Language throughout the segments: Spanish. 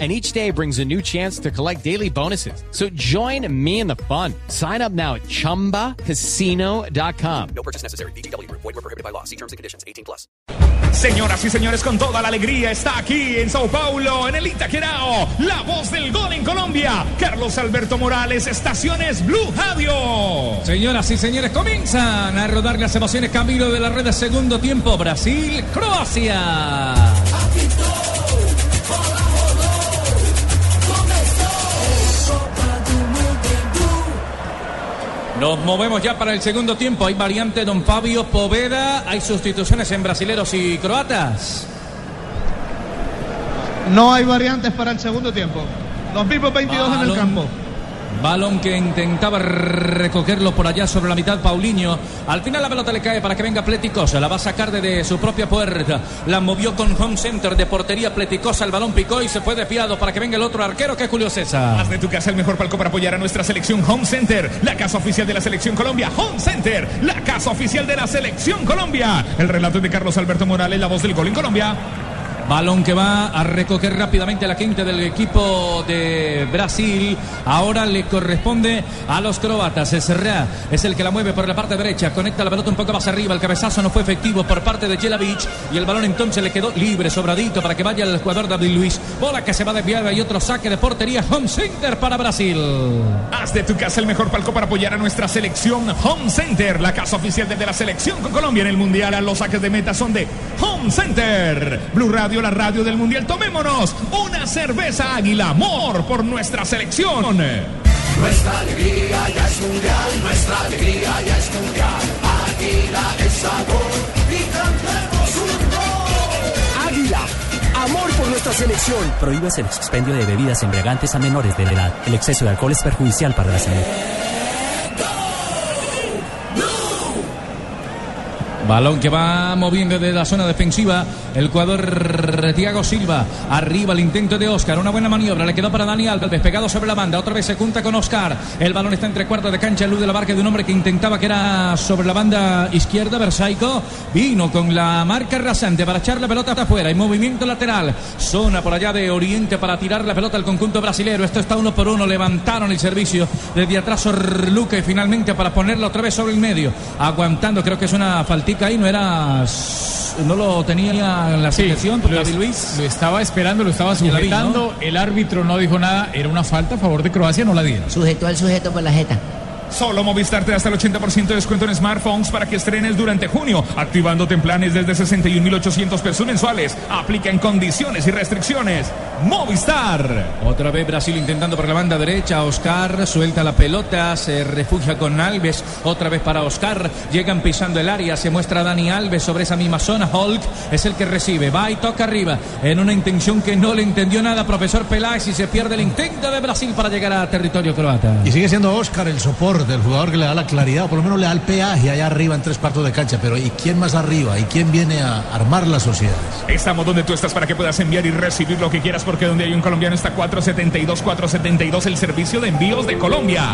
and each day brings a new chance to collect daily bonuses. So join me in the fun. Sign up now at ChumbaCasino.com. No purchase necessary. BGW. Void were prohibited by law. See terms and conditions. 18 plus. Señoras y señores, con toda la alegría está aquí en Sao Paulo, en el Itaquerao, la voz del gol en Colombia, Carlos Alberto Morales, Estaciones Blue Radio. Señoras y señores, comienzan a rodar las emociones camino de la red de segundo tiempo. Brasil, Croacia. Nos movemos ya para el segundo tiempo. Hay variante Don Fabio Poveda. Hay sustituciones en brasileros y croatas. No hay variantes para el segundo tiempo. Los mismos 22 en el campo. Balón que intentaba recogerlo por allá sobre la mitad Paulinho. Al final la pelota le cae para que venga Pleticosa. La va a sacar de su propia puerta. La movió con home center de portería Pleticosa. El balón picó y se fue desviado para que venga el otro arquero que es Julio César. Haz de tu casa el mejor palco para apoyar a nuestra selección Home Center, la casa oficial de la selección Colombia. Home Center, la casa oficial de la selección Colombia. El relato de Carlos Alberto Morales, la voz del gol en Colombia. Balón que va a recoger rápidamente la quinta del equipo de Brasil. Ahora le corresponde a los croatas. Serra es el que la mueve por la parte derecha. Conecta la pelota un poco más arriba. El cabezazo no fue efectivo por parte de Jelavic. Y el balón entonces le quedó libre, sobradito para que vaya el jugador David Luis. Bola que se va desviada y otro saque de portería. Home center para Brasil. Haz de tu casa el mejor palco para apoyar a nuestra selección Home Center, la casa oficial de la selección con Colombia en el Mundial. Los saques de meta son de Home Center. Blue Radio, la radio del Mundial. Tomémonos una cerveza águila. Amor por nuestra selección. Nuestra alegría ya es mundial, nuestra alegría ya es mundial. Águila es sabor y cantemos un gol. Águila. Amor por nuestra selección. Prohíbes el expendio de bebidas embriagantes a menores de edad. El exceso de alcohol es perjudicial para la salud. Balón que va moviendo de la zona defensiva el jugador Thiago Silva. Arriba el intento de Oscar. Una buena maniobra. Le quedó para Dani Alves. Despegado sobre la banda. Otra vez se junta con Oscar. El balón está entre cuartos de cancha. Luz de la marca de un hombre que intentaba que era sobre la banda izquierda. Versaico vino con la marca rasante para echar la pelota hasta afuera. Y movimiento lateral. Zona por allá de Oriente para tirar la pelota al conjunto brasilero. Esto está uno por uno. Levantaron el servicio desde atrás Luca y finalmente para ponerlo otra vez sobre el medio. Aguantando. Creo que es una faltica ahí. No era. No lo tenía en la selección. Lo, David Luis. lo estaba esperando, lo estaba vi, sujetando. El árbitro no dijo nada. Era una falta a favor de Croacia, no la dieron. Sujetó al sujeto por la jeta. Solo Movistar te da hasta el 80% de descuento en smartphones para que estrenes durante junio, activándote en planes desde 61.800 pesos mensuales. Aplica en condiciones y restricciones. Movistar. Otra vez Brasil intentando por la banda derecha. Oscar suelta la pelota, se refugia con Alves. Otra vez para Oscar. Llegan pisando el área. Se muestra Dani Alves sobre esa misma zona. Hulk es el que recibe. Va y toca arriba. En una intención que no le entendió nada, profesor Peláez. Y se pierde el intento de Brasil para llegar a territorio croata. Y sigue siendo Oscar el soporte, el jugador que le da la claridad, o por lo menos le da el peaje allá arriba en tres cuartos de cancha. Pero ¿y quién más arriba? ¿Y quién viene a armar las sociedades? Estamos donde tú estás para que puedas enviar y recibir lo que quieras, porque donde hay un colombiano está 472, 472, el servicio de envíos de Colombia.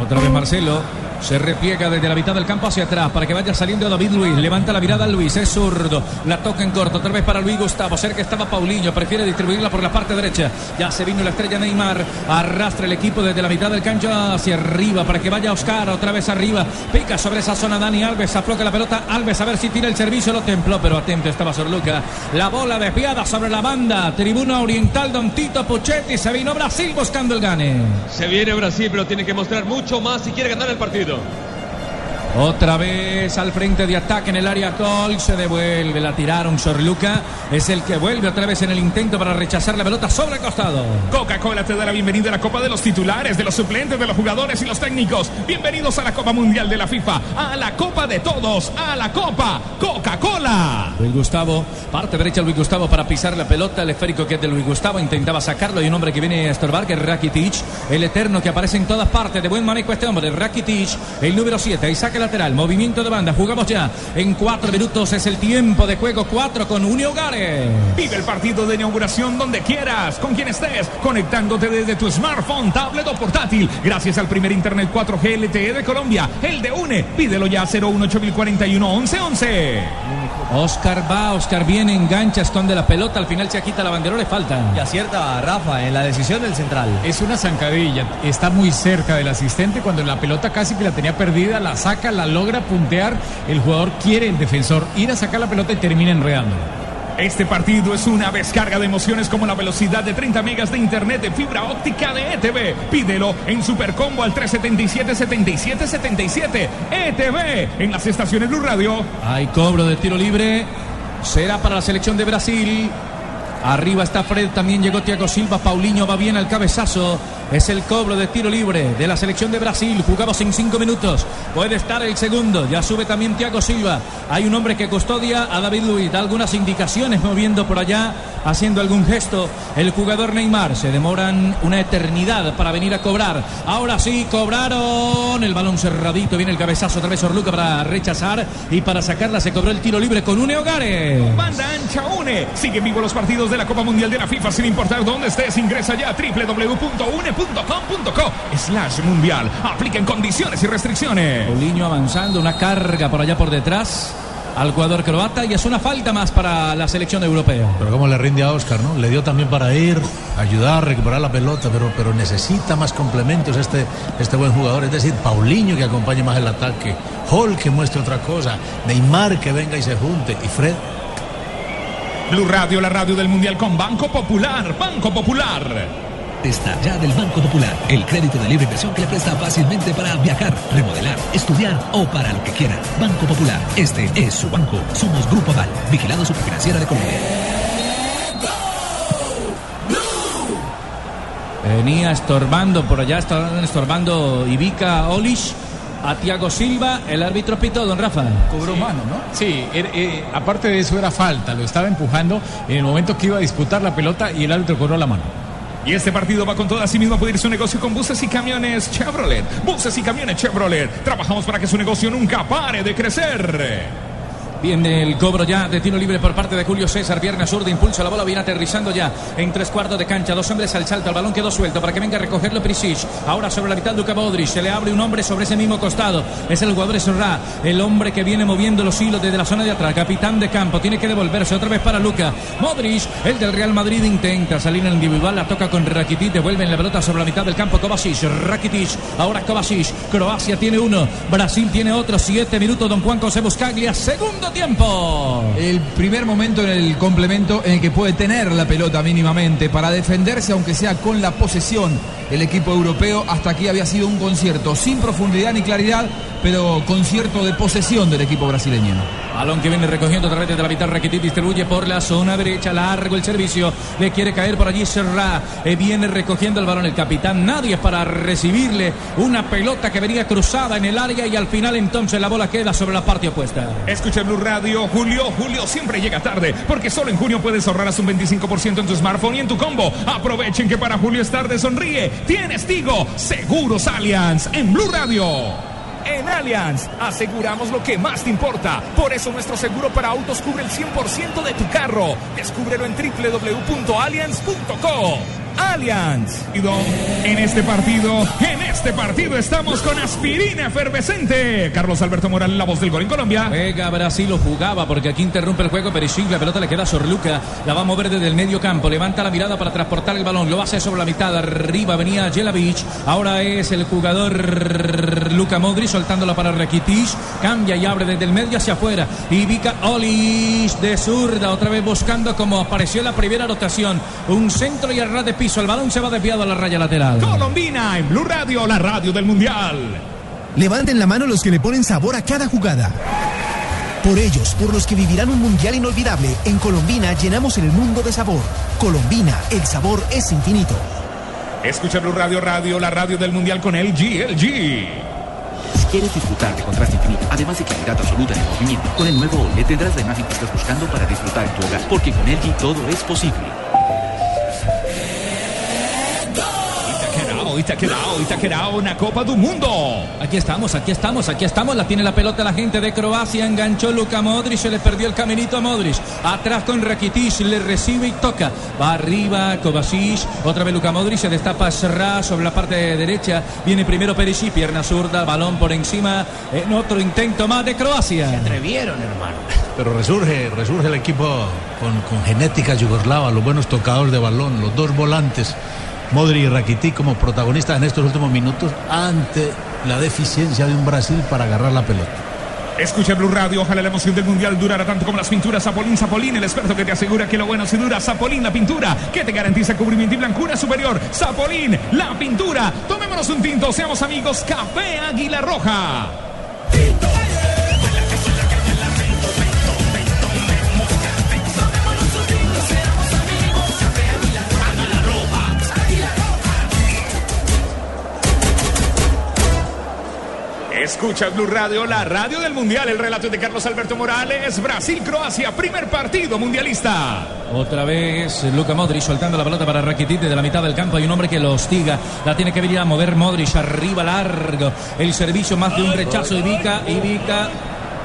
Otra vez Marcelo. Se repliega desde la mitad del campo hacia atrás para que vaya saliendo David Luis. Levanta la mirada Luis, es zurdo. La toca en corto, otra vez para Luis Gustavo. Cerca estaba Paulinho, prefiere distribuirla por la parte derecha. Ya se vino la estrella Neymar. Arrastra el equipo desde la mitad del cancho hacia arriba para que vaya Oscar otra vez arriba. Pica sobre esa zona Dani Alves. Afloca la pelota. Alves a ver si tira el servicio. Lo templó, pero atento estaba Sorluca. La bola desviada sobre la banda. Tribuna Oriental, Don Tito Puchetti. Se vino Brasil buscando el gane. Se viene Brasil, pero tiene que mostrar mucho más si quiere ganar el partido. Otra vez al frente de ataque en el área Col. Se devuelve, la tiraron Sorluca. Es el que vuelve otra vez en el intento para rechazar la pelota sobre el costado. Coca-Cola te da la bienvenida a la Copa de los titulares, de los suplentes, de los jugadores y los técnicos. Bienvenidos a la Copa Mundial de la FIFA, a la Copa de todos, a la Copa Coca-Cola. Luis Gustavo, parte derecha Luis Gustavo para pisar la pelota, el esférico que es de Luis Gustavo, intentaba sacarlo y un hombre que viene a estorbar que es Rakitic, el eterno que aparece en todas partes, de buen manejo este hombre, Rakitic, el número 7, y lateral, movimiento de banda, jugamos ya. En cuatro minutos, es el tiempo de juego, cuatro con Unio Gare. Vive el partido de inauguración donde quieras, con quien estés, conectándote desde tu smartphone, tablet o portátil, gracias al primer internet 4G LTE de Colombia, el de UNE, pídelo ya 01841 1111. Oscar va, Oscar viene, engancha, esconde la pelota, al final se quita la bandera, le falta. Y acierta a Rafa en la decisión del central. Es una zancadilla, está muy cerca del asistente cuando la pelota casi que la tenía perdida, la saca, la logra puntear, el jugador quiere el defensor ir a sacar la pelota y termina enredándola. Este partido es una descarga de emociones como la velocidad de 30 megas de internet de fibra óptica de ETV. Pídelo en Supercombo al 377-7777. ETV en las estaciones Blue Radio. Hay cobro de tiro libre. Será para la selección de Brasil. Arriba está Fred, también llegó Tiago Silva, Paulinho va bien al cabezazo. Es el cobro de tiro libre de la selección de Brasil. Jugamos en cinco minutos. Puede estar el segundo. Ya sube también Tiago Silva. Hay un hombre que custodia a David Luiz. Da algunas indicaciones moviendo por allá, haciendo algún gesto. El jugador Neymar. Se demoran una eternidad para venir a cobrar. Ahora sí, cobraron. El balón cerradito. Viene el cabezazo otra vez Orluca para rechazar. Y para sacarla se cobró el tiro libre con Une Hogares. Banda ancha une. Siguen vivos los partidos de la Copa Mundial de la FIFA sin importar dónde estés. Ingresa ya a www.une.com.co slash mundial. Apliquen condiciones y restricciones. Paulinho avanzando, una carga por allá por detrás al jugador croata y es una falta más para la selección europea. Pero cómo le rinde a Oscar, ¿no? Le dio también para ir, ayudar, recuperar la pelota, pero, pero necesita más complementos este, este buen jugador. Es decir, Paulinho que acompañe más el ataque, Hall que muestre otra cosa, Neymar que venga y se junte, y Fred. Blue Radio, la radio del Mundial con Banco Popular. Banco Popular. Está ya del Banco Popular, el crédito de libre inversión que le presta fácilmente para viajar, remodelar, estudiar o para lo que quiera. Banco Popular, este es su banco. Somos Grupo Aval, vigilado superfinanciera de Colombia. Venía estorbando por allá, estaban estorbando Ivica Olish a Tiago Silva, el árbitro pitó, don Rafa. Cobró mano, ¿no? Sí, er- eh, aparte de eso era falta, lo estaba empujando en el momento que iba a disputar la pelota y el árbitro cobró la mano. Y este partido va con todo. Asimismo, puede ir su negocio con buses y camiones Chevrolet. Buses y camiones Chevrolet. Trabajamos para que su negocio nunca pare de crecer. Viene el cobro ya de tiro libre por parte de Julio César. Pierna zurda, impulsa la bola, viene aterrizando ya en tres cuartos de cancha. Dos hombres al salto, el balón quedó suelto para que venga a recogerlo Prisic. Ahora sobre la mitad Luka Modric. Se le abre un hombre sobre ese mismo costado. Es el jugador Sorra, el hombre que viene moviendo los hilos desde la zona de atrás. Capitán de campo, tiene que devolverse otra vez para Luka. Modric, el del Real Madrid, intenta salir en el individual. La toca con Rakitic, devuelven la pelota sobre la mitad del campo. Kovacic, Rakitic, ahora Kovacic. Croacia tiene uno, Brasil tiene otro. Siete minutos, don Juan José Buscaglia. Segundo tiempo. El primer momento en el complemento en el que puede tener la pelota mínimamente para defenderse, aunque sea con la posesión. El equipo europeo hasta aquí había sido un concierto sin profundidad ni claridad, pero concierto de posesión del equipo brasileño. Balón que viene recogiendo otra vez desde la mitad. Rakitic distribuye por la zona derecha. Largo el servicio. Le quiere caer por allí Serra. Eh, viene recogiendo el balón el capitán. Nadie es para recibirle una pelota que venía cruzada en el área y al final entonces la bola queda sobre la parte opuesta. Escucha Blue Radio, Julio. Julio siempre llega tarde porque solo en junio puedes ahorrar hasta un 25% en tu smartphone y en tu combo. Aprovechen que para Julio es tarde, sonríe. Tienes Tigo, Seguros Allianz en Blue Radio. En Allianz aseguramos lo que más te importa. Por eso nuestro seguro para autos cubre el 100% de tu carro. Descúbrelo en www.allianz.co. Allianz. En este partido, en este partido estamos con aspirina efervescente. Carlos Alberto Morales, la voz del gol en Colombia. Juega Brasil, lo jugaba porque aquí interrumpe el juego Perisic, la pelota le queda a Sorluca, la va a mover desde el medio campo, levanta la mirada para transportar el balón, lo hace sobre la mitad, arriba venía Jelavic, ahora es el jugador Luka Modric soltándola para Rakitic, cambia y abre desde el medio hacia afuera, y Vika Olis de zurda, otra vez buscando como apareció en la primera rotación, un centro y a ras de piso, el balón se va desviado a la raya lateral. Colombina en Blue Radio, la radio del Mundial. Levanten la mano los que le ponen sabor a cada jugada. Por ellos, por los que vivirán un mundial inolvidable, en Colombina llenamos el mundo de sabor. Colombina, el sabor es infinito. Escucha Blue Radio, radio, la radio del Mundial con LG, LG. ¿Quieres disfrutar de contraste infinito, además de claridad absoluta en el movimiento? Con el nuevo OLED tendrás la imagen que estás buscando para disfrutar en tu hogar, porque con LG todo es posible. Itaquerao, Itaquerao, Itaquerao, una Copa do Mundo. Aquí estamos, aquí estamos, aquí estamos. La tiene la pelota la gente de Croacia. Enganchó Luka Modric. Se le perdió el caminito a Modric. Atrás con Rakitic. Le recibe y toca. Va arriba Kovacic. Otra vez Luka Modric. Se destapa Serra sobre la parte derecha. Viene primero Perisic. Pierna zurda. Balón por encima. En otro intento más de Croacia. Se atrevieron, hermano. Pero resurge, resurge el equipo con, con genética yugoslava, los buenos tocadores de balón, los dos volantes, Modri y Rakitic como protagonistas en estos últimos minutos ante la deficiencia de un Brasil para agarrar la pelota. Escucha Blue Radio, ojalá la emoción del mundial durara tanto como las pinturas Zapolín Zapolín, el experto que te asegura que lo bueno se dura. Zapolín, la pintura que te garantiza cubrimiento y blancura superior. Zapolín, la pintura. Tomémonos un tinto, seamos amigos. Café Águila Roja. Escucha Blue Radio, la radio del mundial. El relato de Carlos Alberto Morales. Brasil-Croacia, primer partido mundialista. Otra vez Luka Modric soltando la pelota para Rakitic de la mitad del campo. Hay un hombre que lo hostiga. La tiene que venir a mover Modric arriba largo. El servicio más de un rechazo. Ivica, Ivica.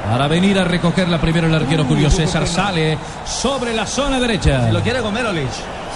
Para venir a recogerla primero el arquero Julio César sale sobre la zona derecha. Se lo quiere comer Olich.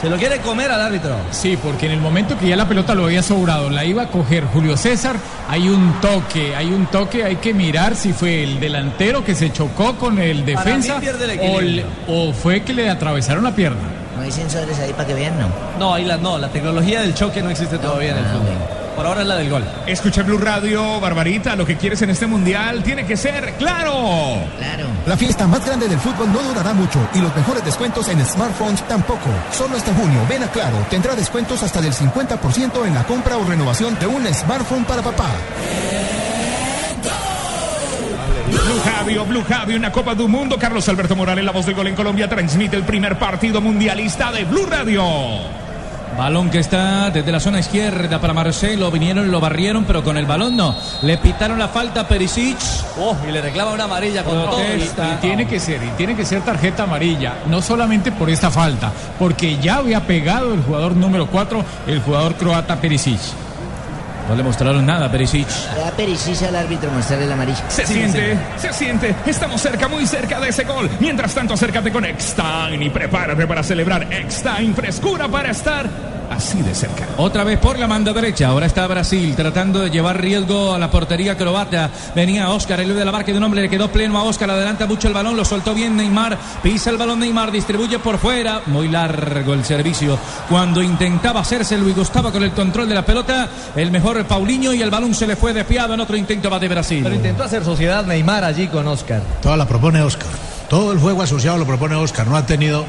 Se lo quiere comer al árbitro. Sí, porque en el momento que ya la pelota lo había sobrado, la iba a coger Julio César, hay un toque, hay un toque, hay que mirar si fue el delantero que se chocó con el Para defensa mí pierde el o, equilibrio. le- o fue que le atravesaron la pierna. No hay sensores ahí para que vean, ¿no? No, ahí la, no, la tecnología del choque no existe todavía en el fútbol. Por ahora es la del gol. Escucha Blue Radio, Barbarita. Lo que quieres en este mundial tiene que ser claro. Claro. La fiesta más grande del fútbol no durará mucho y los mejores descuentos en smartphones tampoco. Solo este junio, ven a Claro, tendrá descuentos hasta del 50% en la compra o renovación de un smartphone para papá. Blue Radio, Blue Radio, una Copa do Mundo. Carlos Alberto Morales, la voz del gol en Colombia, transmite el primer partido mundialista de Blue Radio. Balón que está desde la zona izquierda para Marcelo. Vinieron y lo barrieron, pero con el balón no. Le pitaron la falta a Perisic. Oh, y le reclama una amarilla con todo. Y, y tiene que ser, y tiene que ser tarjeta amarilla, no solamente por esta falta, porque ya había pegado el jugador número 4, el jugador croata Perisic. No le mostraron nada a Perisic. Da pericisa al árbitro mostrarle la amarilla. Se siente, se siente. Estamos cerca, muy cerca de ese gol. Mientras tanto, acércate con Eckstein y prepárate para celebrar Eckstein. Frescura para estar así de cerca. Otra vez por la manda derecha. Ahora está Brasil tratando de llevar riesgo a la portería croata. Venía Oscar, el de la marca de un hombre. Le quedó pleno a Oscar. Adelanta mucho el balón. Lo soltó bien Neymar. Pisa el balón Neymar. Distribuye por fuera. Muy largo el servicio. Cuando intentaba hacerse Luis Gustavo con el control de la pelota. El mejor Paulinho y el balón se le fue desviado en otro intento va de Brasil. Pero intentó hacer sociedad Neymar allí con Oscar. Toda la propone Oscar. Todo el juego asociado lo propone Oscar. No ha tenido,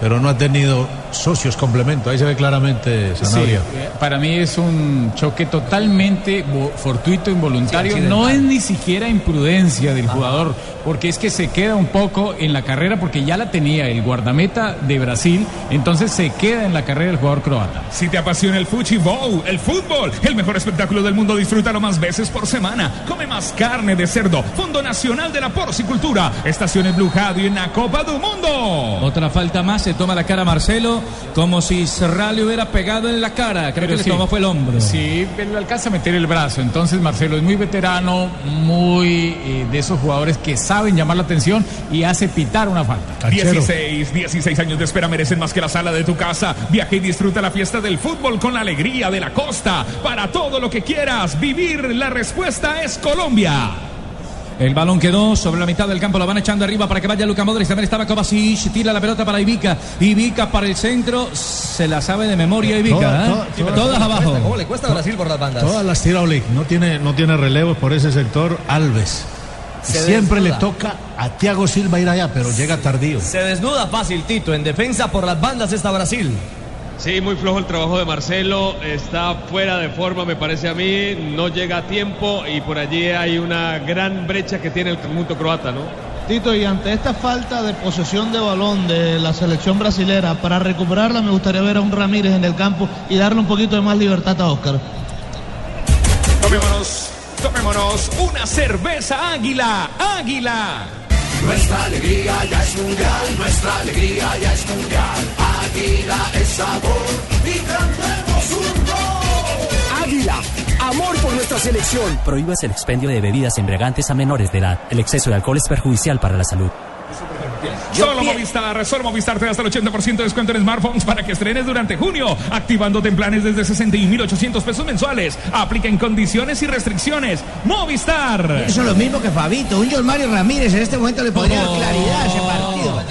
pero no ha tenido socios complemento. Ahí se ve claramente Sí, Sanabria. eh, para mí es un choque totalmente fortuito, involuntario. Sí, no es ni siquiera imprudencia del jugador, porque es que se queda un poco en la carrera, porque ya la tenía el guardameta de Brasil, entonces se queda en la carrera el jugador croata. Si te apasiona el fuchibol, el fútbol, el mejor espectáculo del mundo, disfrútalo más veces por semana. Come más carne de cerdo. Fondo Nacional de la Porcicultura. Estaciones Blue Radio en la Copa do Mundo. Otra falta más, se toma la cara Marcelo, como si Serra le hubiera pegado en la cara. Creo que le sí. tomó fue el hombro. Sí, pero le alcanza a meter el brazo. Entonces Marcelo es muy veterano, muy eh, de esos jugadores que saben llamar la atención y hace pitar una falta. 16, 16 años de espera merecen más que la sala de tu casa. Viaja y disfruta la fiesta del fútbol con la alegría de la costa. Para todo lo que quieras vivir, la respuesta es Colombia. El balón quedó sobre la mitad del campo, lo van echando arriba para que vaya Luka Modric. También estaba Kovacic, tira la pelota para Ivica. Ivica para el centro, se la sabe de memoria Ivica. Toda- ¿eh? toda- toda- Todas abajo. ¿Cómo le cuesta a Brasil por las bandas? Todas las tira Olik. No tiene, no tiene relevos por ese sector. Alves. Se siempre le toca a Thiago Silva ir allá, pero llega tardío. Se desnuda fácil Tito. En defensa por las bandas está Brasil. Sí, muy flojo el trabajo de Marcelo, está fuera de forma me parece a mí, no llega a tiempo y por allí hay una gran brecha que tiene el conjunto croata, ¿no? Tito, y ante esta falta de posesión de balón de la selección brasilera, para recuperarla me gustaría ver a un Ramírez en el campo y darle un poquito de más libertad a Oscar. Tomémonos, tomémonos una cerveza águila, águila. Nuestra alegría ya es mundial, nuestra alegría ya es mundial. Águila es sabor y cantemos un gol. Águila, amor por nuestra selección. Prohíbas el expendio de bebidas embriagantes a menores de edad. El exceso de alcohol es perjudicial para la salud. Solo Movistar, solo Movistar te da hasta el 80% de descuento en smartphones para que estrenes durante junio, activándote en planes desde 61.800 pesos mensuales. Aplica en condiciones y restricciones. Movistar. Eso es lo mismo que Fabito. Un John Mario Ramírez en este momento le podría dar claridad a ese partido.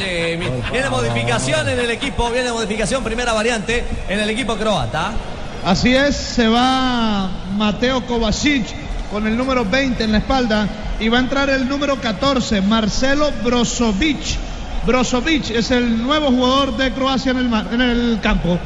Viene modificación en el equipo, viene modificación, primera variante en el equipo croata. Así es, se va Mateo Kovacic con el número 20 en la espalda y va a entrar el número 14, Marcelo Brozovic. Brozovic es el nuevo jugador de Croacia en el, en el campo.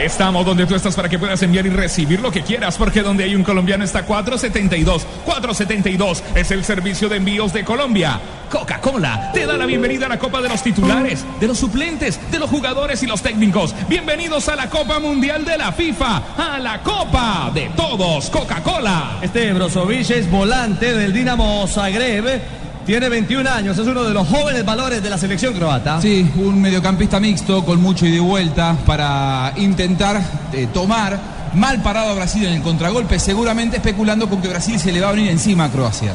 Estamos donde tú estás para que puedas enviar y recibir lo que quieras, porque donde hay un colombiano está 472. 472 es el servicio de envíos de Colombia. Coca-Cola te da la bienvenida a la Copa de los titulares, de los suplentes, de los jugadores y los técnicos. Bienvenidos a la Copa Mundial de la FIFA, a la Copa de todos. Coca-Cola. Este Brozovic es volante del Dinamo Zagreb. Tiene 21 años, es uno de los jóvenes valores de la selección croata. Sí, un mediocampista mixto con mucho ida y vuelta para intentar eh, tomar mal parado a Brasil en el contragolpe, seguramente especulando con que Brasil se le va a venir encima a Croacia.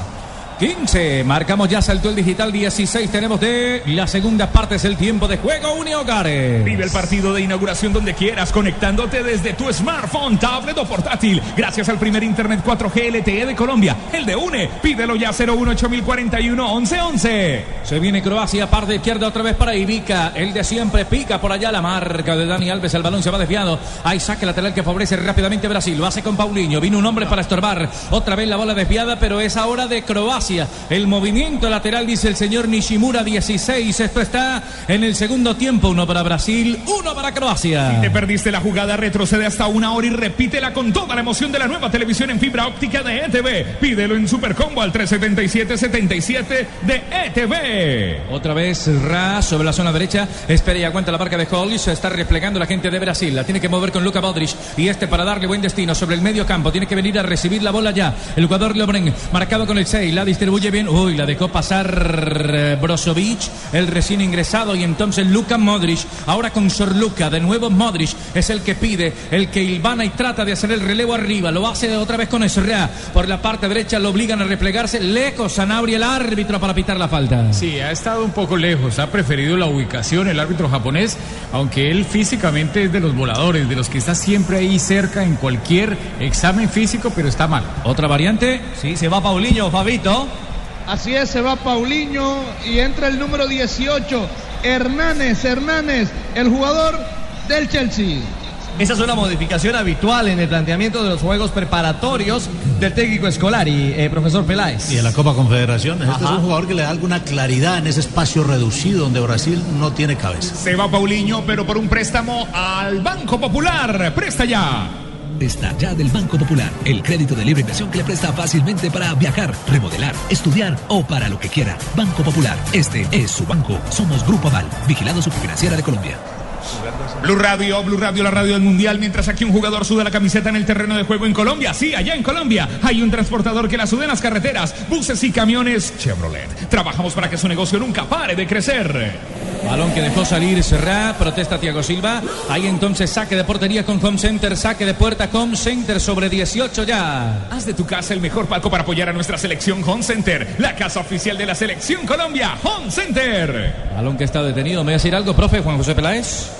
15, marcamos ya, saltó el digital 16, tenemos de la segunda parte, es el tiempo de juego, Uniogares. Vive el partido de inauguración donde quieras, conectándote desde tu smartphone, tablet o portátil. Gracias al primer Internet 4G LTE de Colombia, el de UNE. Pídelo ya 018 1111. Se viene Croacia, par de izquierda otra vez para Ivica. El de siempre pica por allá la marca de Dani Alves. El balón se va desviado. Hay saque lateral que favorece rápidamente Brasil. Lo hace con Paulinho. Vino un hombre para estorbar. Otra vez la bola desviada, pero es ahora de Croacia. El movimiento lateral, dice el señor Nishimura, 16. Esto está en el segundo tiempo. Uno para Brasil, uno para Croacia. Te perdiste la jugada, retrocede hasta una hora y repítela con toda la emoción de la nueva televisión en fibra óptica de ETV. Pídelo en Supercombo al 377-77 de ETV. Otra vez Ra sobre la zona derecha. Espera y aguanta la marca de Hollis. Se está replegando la gente de Brasil. La tiene que mover con Luka Modric. Y este para darle buen destino sobre el medio campo. Tiene que venir a recibir la bola ya. El jugador Lobren marcado con el 6. La distribuye bien. Uy, la dejó pasar eh, Brozovic. El recién ingresado. Y entonces Luka Modric. Ahora con Sorluka. De nuevo Modric. Es el que pide. El que ilvana y trata de hacer el relevo arriba. Lo hace otra vez con Esra. Por la parte derecha lo obligan a replegarse. Lejos Sanabria el árbitro para pitar la falta. Sí, ha estado un poco lejos, ha preferido la ubicación el árbitro japonés, aunque él físicamente es de los voladores, de los que está siempre ahí cerca en cualquier examen físico, pero está mal. Otra variante. Sí, se va Paulinho, Fabito. Así es, se va Paulinho y entra el número 18, Hernández, Hernández, el jugador del Chelsea. Esa es una modificación habitual en el planteamiento de los juegos preparatorios del técnico Escolari, eh, profesor Peláez. Y en la Copa Confederaciones. Este es un jugador que le da alguna claridad en ese espacio reducido donde Brasil no tiene cabeza. Se va Paulinho, pero por un préstamo al Banco Popular. Presta ya. Está ya del Banco Popular, el crédito de libre inversión que le presta fácilmente para viajar, remodelar, estudiar o para lo que quiera. Banco Popular, este es su banco. Somos Grupo Aval, vigilado superfinanciera de Colombia. Blue Radio, Blue Radio, la radio del mundial, mientras aquí un jugador suda la camiseta en el terreno de juego en Colombia. Sí, allá en Colombia hay un transportador que la suda en las carreteras, buses y camiones Chevrolet. Trabajamos para que su negocio nunca pare de crecer. Balón que dejó salir Serra, protesta Thiago Silva. Ahí entonces saque de portería con Home Center, saque de puerta Home Center sobre 18 ya. Haz de tu casa el mejor palco para apoyar a nuestra selección Home Center, la casa oficial de la selección Colombia, Home Center. Balón que está detenido. ¿Me va a decir algo, profe Juan José Peláez?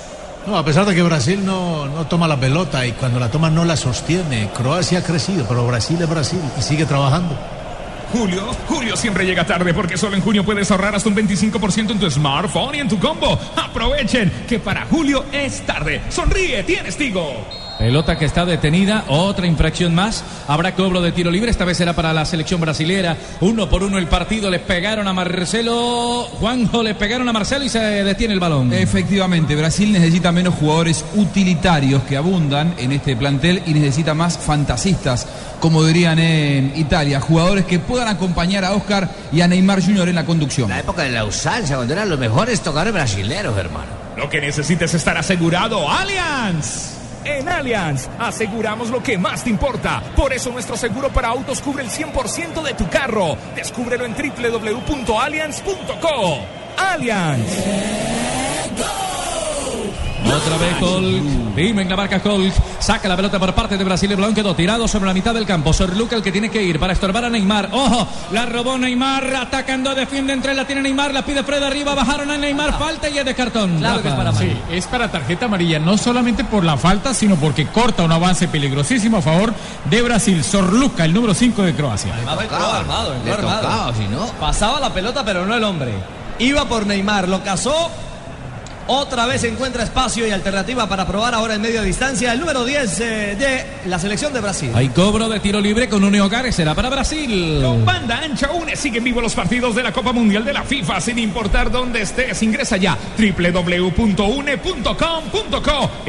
No, a pesar de que Brasil no, no toma la pelota y cuando la toma no la sostiene. Croacia ha crecido, pero Brasil es Brasil y sigue trabajando. Julio, Julio siempre llega tarde porque solo en junio puedes ahorrar hasta un 25% en tu smartphone y en tu combo. Aprovechen que para Julio es tarde. Sonríe, tienes Tigo. Pelota que está detenida, otra infracción más. Habrá cobro de tiro libre, esta vez será para la selección brasilera. Uno por uno el partido, le pegaron a Marcelo. Juanjo, le pegaron a Marcelo y se detiene el balón. Efectivamente, Brasil necesita menos jugadores utilitarios que abundan en este plantel y necesita más fantasistas, como dirían en Italia, jugadores que puedan acompañar a Oscar y a Neymar Jr. en la conducción. La época de la usanza, cuando eran los mejores tocadores brasileros, hermano. Lo que necesites es estar asegurado, Allianz. En Allianz, aseguramos lo que más te importa. Por eso nuestro seguro para autos cubre el 100% de tu carro. Descúbrelo en www.allianz.co. Allianz. Otra vez Col. Dime en la marca Col. Saca la pelota por parte de Brasil. El balón quedó tirado sobre la mitad del campo. Sor Luca el que tiene que ir para estorbar a Neymar. Ojo, la robó Neymar. Atacando, defiende entre la tiene Neymar. La pide Fred arriba. Bajaron a Neymar. Falta y es de cartón. Rafa. Sí, es para tarjeta amarilla, no solamente por la falta, sino porque corta un avance peligrosísimo a favor de Brasil. Sorluca, el número 5 de Croacia. Armado, entró armado, Le armado. tocaba, si no. Pasaba la pelota, pero no el hombre. Iba por Neymar, lo cazó. Otra vez encuentra espacio y alternativa para probar ahora en media distancia el número 10 eh, de la selección de Brasil. Hay cobro de tiro libre con Unio Gares. Será para Brasil. Con banda ancha une siguen vivos los partidos de la Copa Mundial de la FIFA sin importar dónde estés. Ingresa ya www.une.com.co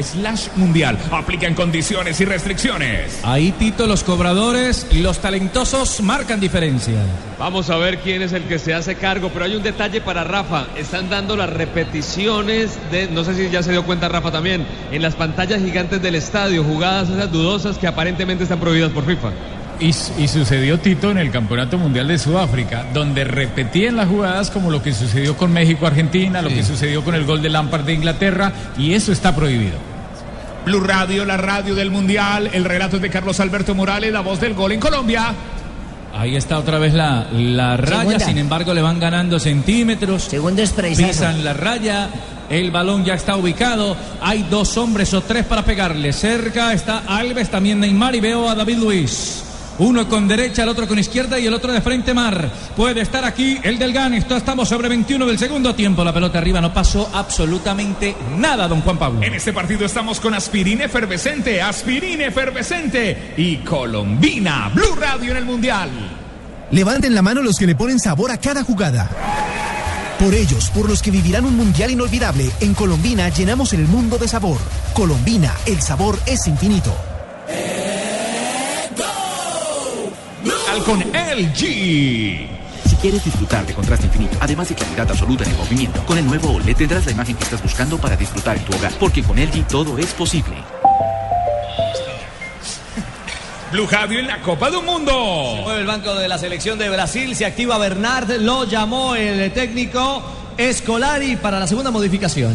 slash mundial. Aplican condiciones y restricciones. Ahí Tito, los cobradores y los talentosos marcan diferencia. Vamos a ver quién es el que se hace cargo, pero hay un detalle para Rafa. Están dando las repeticiones de, no sé si ya se dio cuenta Rafa también, en las pantallas gigantes del estadio, jugadas esas dudosas que aparentemente están prohibidas por FIFA. Y, y sucedió Tito en el Campeonato Mundial de Sudáfrica, donde repetían las jugadas como lo que sucedió con México-Argentina, lo que sucedió con el gol de Lampard de Inglaterra, y eso está prohibido. Blue Radio, la radio del Mundial. El relato es de Carlos Alberto Morales, la voz del gol en Colombia. Ahí está otra vez la, la raya, Segunda. sin embargo le van ganando centímetros. Segundo es. Pisan la raya, el balón ya está ubicado. Hay dos hombres o tres para pegarle. Cerca está Alves, también Neymar y veo a David Luis. Uno con derecha, el otro con izquierda y el otro de frente mar. Puede estar aquí el del GAN. Esto estamos sobre 21 del segundo tiempo. La pelota arriba no pasó absolutamente nada, don Juan Pablo. En este partido estamos con aspirina efervescente, aspirina efervescente y Colombina. Blue Radio en el Mundial. Levanten la mano los que le ponen sabor a cada jugada. Por ellos, por los que vivirán un mundial inolvidable, en Colombina llenamos el mundo de sabor. Colombina, el sabor es infinito. Al con LG. Si quieres disfrutar de contraste infinito, además de claridad absoluta en el movimiento, con el nuevo OLED tendrás la imagen que estás buscando para disfrutar en tu hogar, porque con LG todo es posible. Blue Radio en la Copa del Mundo. Mueve el banco de la selección de Brasil, se activa Bernard, lo llamó el técnico Escolari para la segunda modificación.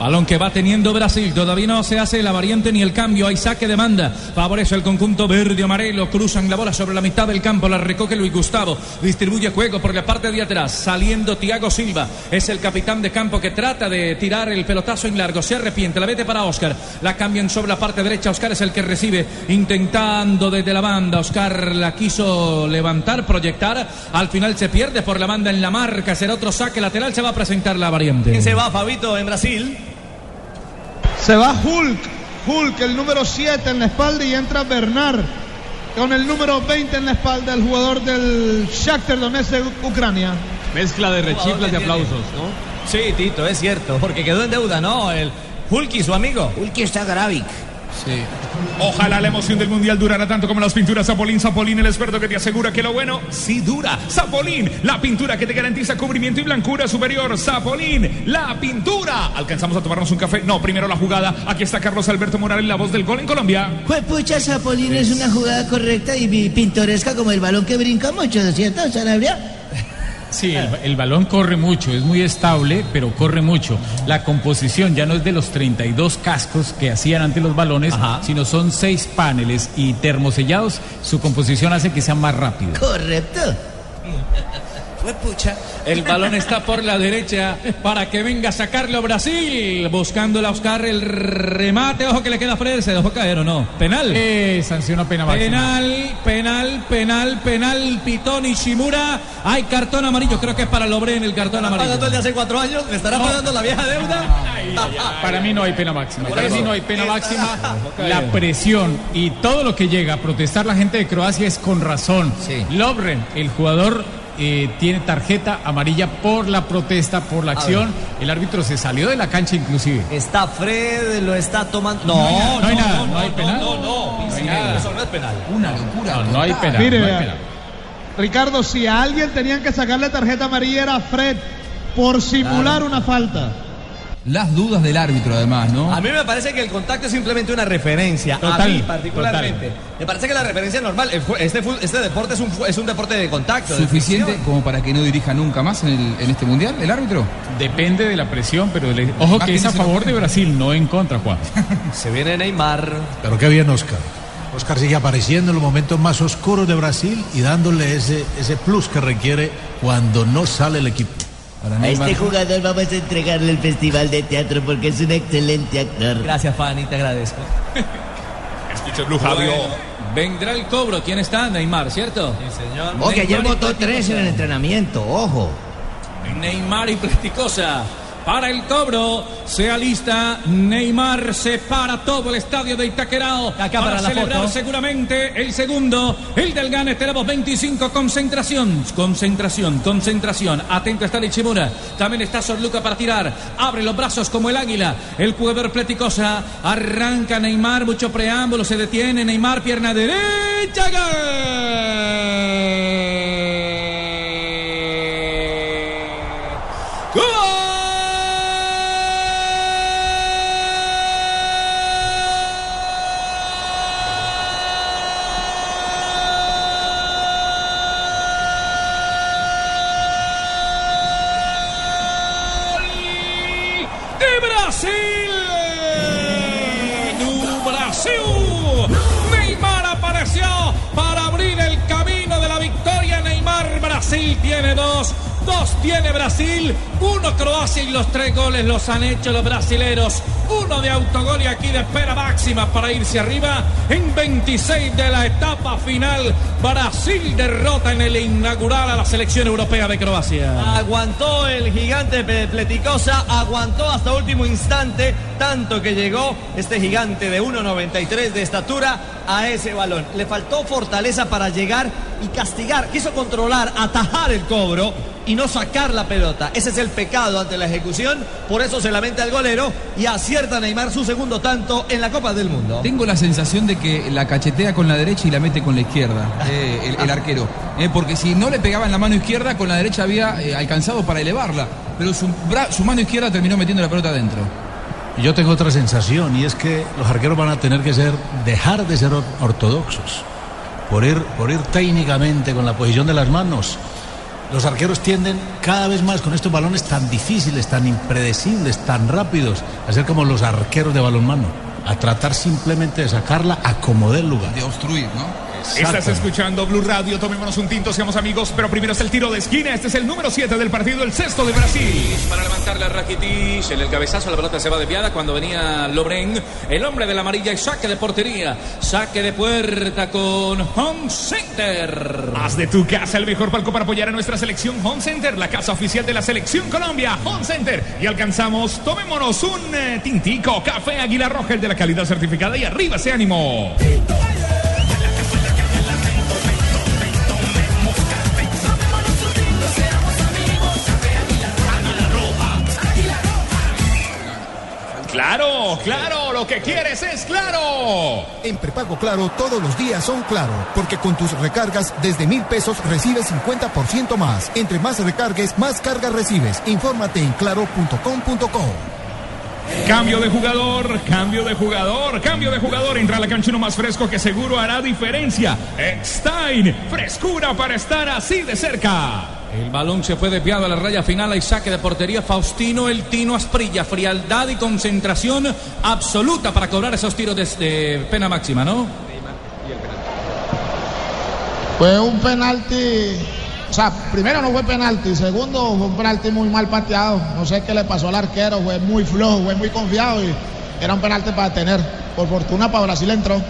Balón que va teniendo Brasil, todavía no se hace la variante ni el cambio, hay saque de manda, favorece el conjunto verde amarelo, cruzan la bola sobre la mitad del campo, la recoge Luis Gustavo, distribuye juego por la parte de atrás, saliendo Tiago Silva, es el capitán de campo que trata de tirar el pelotazo en largo, se arrepiente, la vete para Oscar, la cambian sobre la parte derecha, Oscar es el que recibe, intentando desde la banda, Oscar la quiso levantar, proyectar, al final se pierde por la banda en la marca, será otro saque lateral, se va a presentar la variante. ¿Quién se va, Fabito, en Brasil? Se va Hulk. Hulk, el número 7 en la espalda y entra Bernard con el número 20 en la espalda, el jugador del Shakhtar Donetsk de Ucrania. Mezcla de rechiflas y aplausos, ¿no? Sí, Tito, es cierto, porque quedó en deuda, ¿no? El Hulky, su amigo. Hulky está Gravik. Sí. Ojalá la emoción del mundial durara tanto como las pinturas Zapolín. Zapolín, el experto que te asegura que lo bueno sí dura. Zapolín, la pintura que te garantiza cubrimiento y blancura superior. Zapolín, la pintura. ¿Alcanzamos a tomarnos un café? No, primero la jugada. Aquí está Carlos Alberto Morales, la voz del gol en Colombia. Pucha, Zapolín es una jugada correcta y pintoresca como el balón que brinca mucho, ¿cierto, Sanabria? Sí, el, el balón corre mucho, es muy estable, pero corre mucho. La composición ya no es de los 32 cascos que hacían antes los balones, sino son seis paneles y termosellados. Su composición hace que sea más rápido. Correcto. Fue pucha. El balón está por la derecha para que venga a sacarlo Brasil. Buscando a Oscar el remate. Ojo que le queda a Fred. ¿Se dejó caer o no? Penal. Eh, sanción a pena máxima. Penal, penal, penal, penal. Pitón y Shimura. Hay cartón amarillo. Creo que es para Lobre en el cartón ¿Está pagando el amarillo. de hace cuatro años? ¿Le estará No. pagando la vieja deuda? Para mí no hay pena máxima. Para mí no hay pena máxima. La presión y todo lo que llega a protestar la gente de Croacia es con razón. Lovren, el jugador, eh, tiene tarjeta amarilla por la protesta, por la acción. El árbitro se salió de la cancha inclusive. Está Fred, lo está tomando. No No, no hay nada, no, no hay penal. No, no, No hay sí, nada. Eso no es penal. Una locura. No, no hay penal. Mire, no hay vea. penal. Ricardo, si a alguien tenían que sacarle tarjeta amarilla era Fred por simular una falta. Las dudas del árbitro, además, ¿no? A mí me parece que el contacto es simplemente una referencia. a mí, particularmente. Me parece que la referencia es normal. Este, este deporte es un, fu- es un deporte de contacto. ¿Suficiente como para que no dirija nunca más en, el- en este mundial el árbitro? Depende de la presión, pero le- ojo que que es a favor de Brasil, no en contra, Juan. Se viene Neymar. Pero qué bien, Oscar. Oscar sigue apareciendo en los momentos más oscuros de Brasil y dándole ese, ese plus que requiere cuando no sale el equipo. A este jugador vamos a entregarle el festival de teatro porque es un excelente actor. Gracias, Fanny, te agradezco. Escucha Blue. Bueno, vendrá el cobro. ¿Quién está? Neymar, ¿cierto? Sí, señor. Que ayer votó tres en el entrenamiento, ojo. Neymar y Platicosa. Para el cobro se alista Neymar, se para todo el estadio de Itaquerao Acá para la celebrar foto. seguramente el segundo, el del. Tenemos 25, concentración, concentración, concentración. Atento está Ichimura, también está Sorluca para tirar. Abre los brazos como el águila. El jugador Pleticosa arranca Neymar, mucho preámbulo, se detiene Neymar, pierna derecha, gol. Dos. Dos tiene Brasil, uno Croacia y los tres goles los han hecho los brasileros. Uno de autogol y aquí de espera máxima para irse arriba. En 26 de la etapa final, Brasil derrota en el inaugural a la selección europea de Croacia. Aguantó el gigante Pleticosa, aguantó hasta último instante, tanto que llegó este gigante de 1.93 de estatura a ese balón. Le faltó fortaleza para llegar y castigar, quiso controlar, atajar el cobro y no sacar la pelota. Ese es el pecado ante la ejecución, por eso se lamenta el golero y acierta Neymar su segundo tanto en la Copa del Mundo. Tengo la sensación de que la cachetea con la derecha y la mete con la izquierda, eh, el, el arquero. Eh, porque si no le pegaba en la mano izquierda, con la derecha había eh, alcanzado para elevarla. Pero su, bra- su mano izquierda terminó metiendo la pelota adentro. Yo tengo otra sensación y es que los arqueros van a tener que ser dejar de ser or- ortodoxos por ir por ir técnicamente con la posición de las manos. Los arqueros tienden cada vez más con estos balones tan difíciles, tan impredecibles, tan rápidos, a ser como los arqueros de balonmano, a tratar simplemente de sacarla a como dé lugar. De obstruir, ¿no? Estás escuchando Blue Radio, tomémonos un tinto, seamos amigos, pero primero es el tiro de esquina. Este es el número 7 del partido, el sexto de Brasil. Para levantarle a Rakitic, en el cabezazo la pelota se va desviada cuando venía Lobren, el hombre de la amarilla y saque de portería, saque de puerta con Home Center. Haz de tu casa el mejor palco para apoyar a nuestra selección Home Center, la casa oficial de la selección Colombia, Home Center. Y alcanzamos, tomémonos un eh, tintico, café Águila Roja, el de la calidad certificada y arriba ese ánimo. Claro, claro, lo que quieres es claro. En prepago Claro todos los días son claro, porque con tus recargas desde mil pesos recibes 50% más. Entre más recargues, más cargas recibes. Infórmate en claro.com.co. Cambio de jugador, cambio de jugador, cambio de jugador. Entra a la cancha uno más fresco que seguro hará diferencia. Eckstein, frescura para estar así de cerca. El balón se fue desviado a la raya final y saque de portería Faustino El Tino Asprilla. Frialdad y concentración absoluta para cobrar esos tiros de, pena máxima, ¿no? Fue un penalti, o sea, primero no fue penalti, segundo fue un penalti muy mal pateado. No sé qué le pasó al arquero, fue muy flojo, fue muy confiado y era un penalti para detener. Por fortuna para Brasil entró.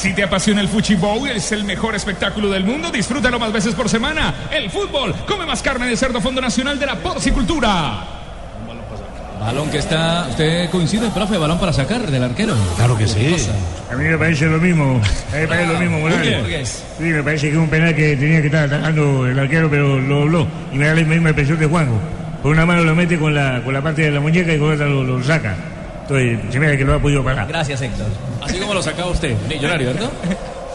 Si te apasiona el Fuchibou, es el mejor espectáculo del mundo. Disfrútalo más veces por semana. El fútbol, come más carne de cerdo Fondo Nacional de la Porcicultura. Balón que está. ¿Usted coincide, profe? Balón para sacar del arquero. Claro que sí. A mí me parece lo mismo. A mí me parece lo mismo, Morales. Sí, me parece que es un penal que tenía que estar atacando el arquero, pero lo dobló. Y me da la misma impresión de Juanjo. Por una mano lo mete con la, con la parte de la muñeca y con otra lo, lo saca. Entonces, se me que lo ha podido parar. Gracias, Héctor. Así como lo sacaba usted, millonario, ¿verdad?